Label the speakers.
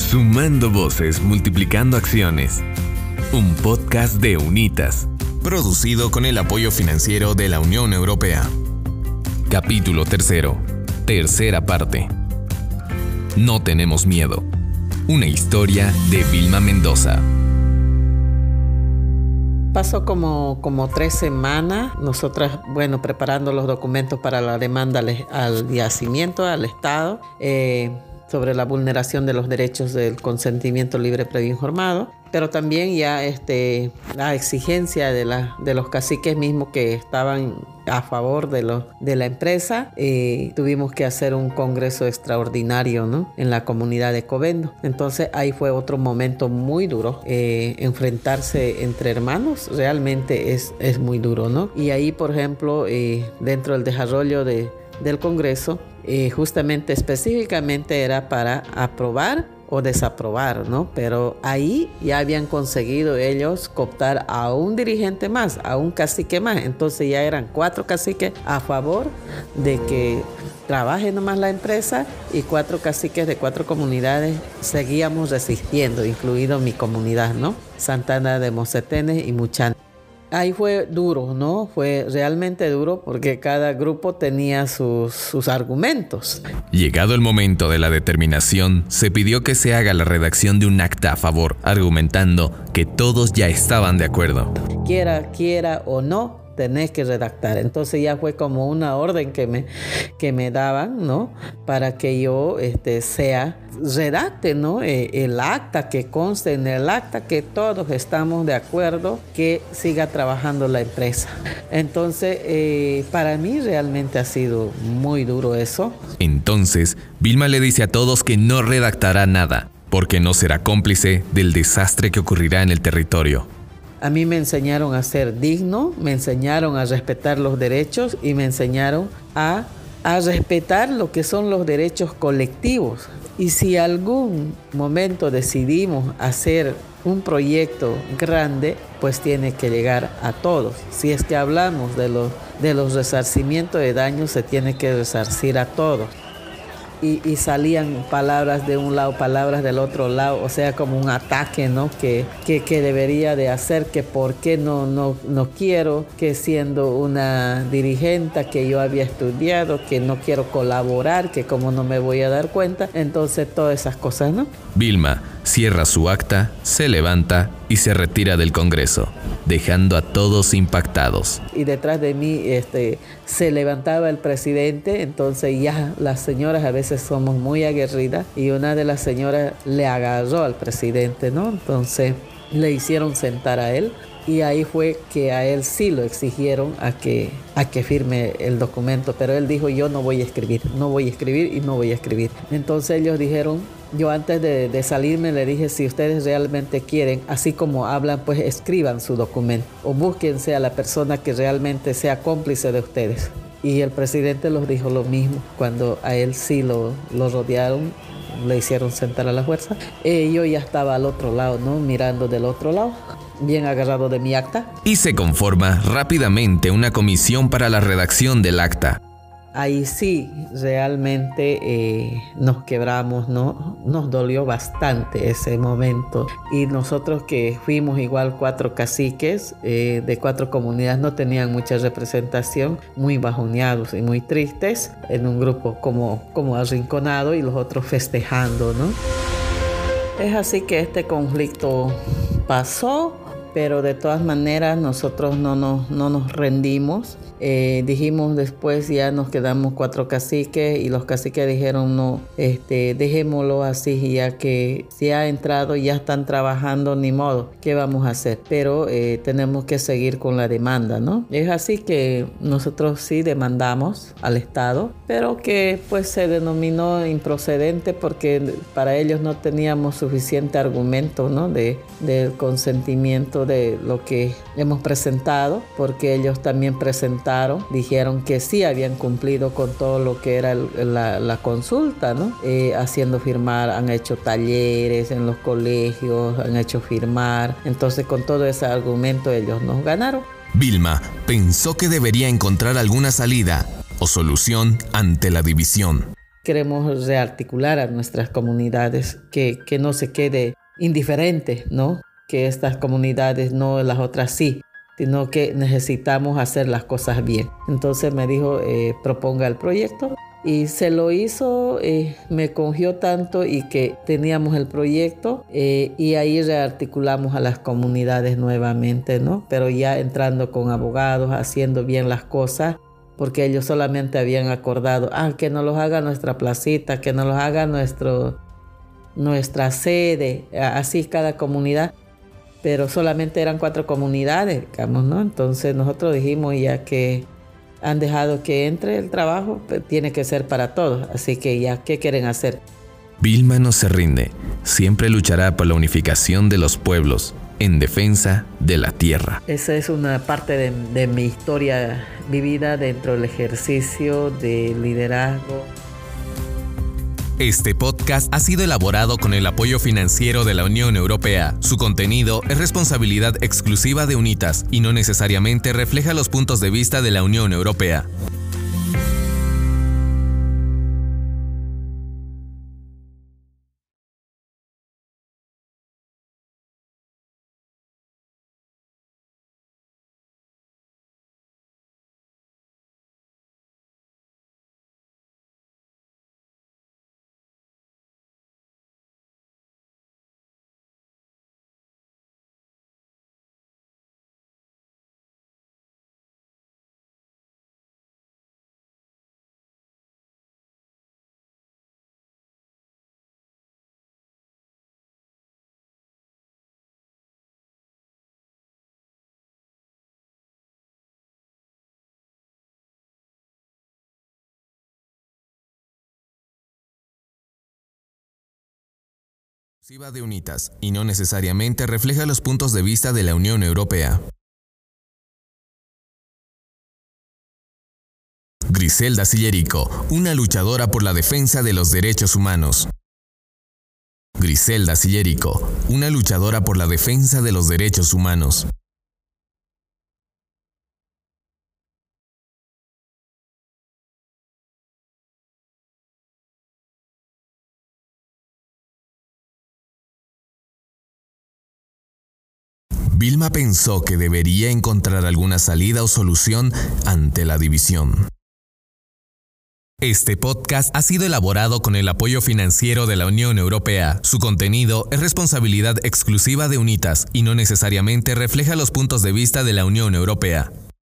Speaker 1: Sumando voces, multiplicando acciones. Un podcast de Unitas. Producido con el apoyo financiero de la Unión Europea. Capítulo tercero. Tercera parte. No tenemos miedo. Una historia de Vilma Mendoza.
Speaker 2: Pasó como, como tres semanas, nosotras, bueno, preparando los documentos para la demanda al, al yacimiento, al Estado. Eh, sobre la vulneración de los derechos del consentimiento libre previo informado, pero también ya este, la exigencia de, la, de los caciques mismos que estaban a favor de, lo, de la empresa, eh, tuvimos que hacer un congreso extraordinario ¿no? en la comunidad de Covendo. Entonces ahí fue otro momento muy duro. Eh, enfrentarse entre hermanos realmente es, es muy duro. ¿no? Y ahí, por ejemplo, eh, dentro del desarrollo de, del congreso, eh, justamente específicamente era para aprobar o desaprobar, ¿no? Pero ahí ya habían conseguido ellos cooptar a un dirigente más, a un cacique más. Entonces ya eran cuatro caciques a favor de que trabaje nomás la empresa y cuatro caciques de cuatro comunidades seguíamos resistiendo, incluido mi comunidad, ¿no? Santana de Mocetenes y Muchan. Ahí fue duro, ¿no? Fue realmente duro porque cada grupo tenía sus, sus, argumentos.
Speaker 1: Llegado el momento de la determinación, se pidió que se haga la redacción de un acta a favor, argumentando que todos ya estaban de acuerdo.
Speaker 2: Quiera, quiera o no, tenés que redactar. Entonces ya fue como una orden que me, que me daban, ¿no? Para que yo este, sea, redacte, ¿no? Eh, el acta, que conste en el acta que todos estamos de acuerdo que siga trabajando la empresa. Entonces, eh, para mí realmente ha sido muy duro eso.
Speaker 1: Entonces, Vilma le dice a todos que no redactará nada, porque no será cómplice del desastre que ocurrirá en el territorio.
Speaker 2: A mí me enseñaron a ser digno, me enseñaron a respetar los derechos y me enseñaron a, a respetar lo que son los derechos colectivos. Y si algún momento decidimos hacer un proyecto grande, pues tiene que llegar a todos. Si es que hablamos de los, de los resarcimientos de daños, se tiene que resarcir a todos y, y, salían palabras de un lado, palabras del otro lado, o sea, como un ataque, ¿no? Que, que, que debería de hacer, que por qué no, no, no quiero, que siendo una dirigente que yo había estudiado, que no quiero colaborar, que como no me voy a dar cuenta, entonces todas esas cosas, ¿no?
Speaker 1: Vilma cierra su acta, se levanta y se retira del Congreso, dejando a todos impactados.
Speaker 2: Y detrás de mí este, se levantaba el presidente, entonces ya las señoras a veces somos muy aguerridas y una de las señoras le agarró al presidente, ¿no? Entonces le hicieron sentar a él y ahí fue que a él sí lo exigieron a que, a que firme el documento, pero él dijo yo no voy a escribir, no voy a escribir y no voy a escribir. Entonces ellos dijeron, yo antes de, de salirme le dije si ustedes realmente quieren, así como hablan, pues escriban su documento o búsquense a la persona que realmente sea cómplice de ustedes. Y el presidente los dijo lo mismo cuando a él sí lo, lo rodearon le hicieron sentar a la fuerza. Eh, yo ya estaba al otro lado, ¿no? Mirando del otro lado, bien agarrado de mi acta.
Speaker 1: Y se conforma rápidamente una comisión para la redacción del acta.
Speaker 2: Ahí sí, realmente eh, nos quebramos, ¿no? Nos dolió bastante ese momento. Y nosotros que fuimos igual cuatro caciques eh, de cuatro comunidades, no tenían mucha representación, muy bajoneados y muy tristes, en un grupo como, como arrinconado y los otros festejando, ¿no? Es así que este conflicto pasó, pero de todas maneras nosotros no nos, no nos rendimos. Eh, dijimos después ya nos quedamos cuatro caciques y los caciques dijeron no, este, dejémoslo así ya que si ha entrado ya están trabajando ni modo, ¿qué vamos a hacer? Pero eh, tenemos que seguir con la demanda, ¿no? Es así que nosotros sí demandamos al Estado, pero que pues se denominó improcedente porque para ellos no teníamos suficiente argumento, ¿no? De, del consentimiento de lo que hemos presentado, porque ellos también presentaron dijeron que sí habían cumplido con todo lo que era el, la, la, consulta, ¿no? Eh, haciendo firmar, han hecho talleres en los colegios, han hecho firmar. Entonces con todo ese argumento ellos nos ganaron.
Speaker 1: Vilma pensó que debería encontrar alguna salida o solución ante la división.
Speaker 2: queremos rearticular a nuestras comunidades, que, que no se quede indiferente, ¿no? Que estas comunidades no, las otras sí, sino que necesitamos hacer las cosas bien. Entonces me dijo, eh, proponga el proyecto y se lo hizo, eh, me congió tanto y que teníamos el proyecto eh, y ahí rearticulamos a las comunidades nuevamente, ¿no? Pero ya entrando con abogados, haciendo bien las cosas porque ellos solamente habían acordado, ah, que nos los haga nuestra placita, que nos los haga nuestro, nuestra sede, así cada comunidad, pero solamente eran cuatro comunidades, digamos, ¿no? Entonces nosotros dijimos ya que han dejado que entre el trabajo, pues, tiene que ser para todos, así que ya, ¿qué quieren hacer?
Speaker 1: Vilma no se rinde, siempre luchará por la unificación de los pueblos en defensa de la tierra.
Speaker 2: Esa es una parte de, de mi historia vivida dentro del ejercicio de liderazgo.
Speaker 1: Este podcast ha sido elaborado con el apoyo financiero de la Unión Europea. Su contenido es responsabilidad exclusiva de UNITAS y no necesariamente refleja los puntos de vista de la Unión Europea. De UNITAS y no necesariamente refleja los puntos de vista de la Unión Europea. Griselda Sillerico, una luchadora por la defensa de los derechos humanos. Griselda Sillerico, una luchadora por la defensa de los derechos humanos. Vilma pensó que debería encontrar alguna salida o solución ante la división. Este podcast ha sido elaborado con el apoyo financiero de la Unión Europea. Su contenido es responsabilidad exclusiva de UNITAS y no necesariamente refleja los puntos de vista de la Unión Europea.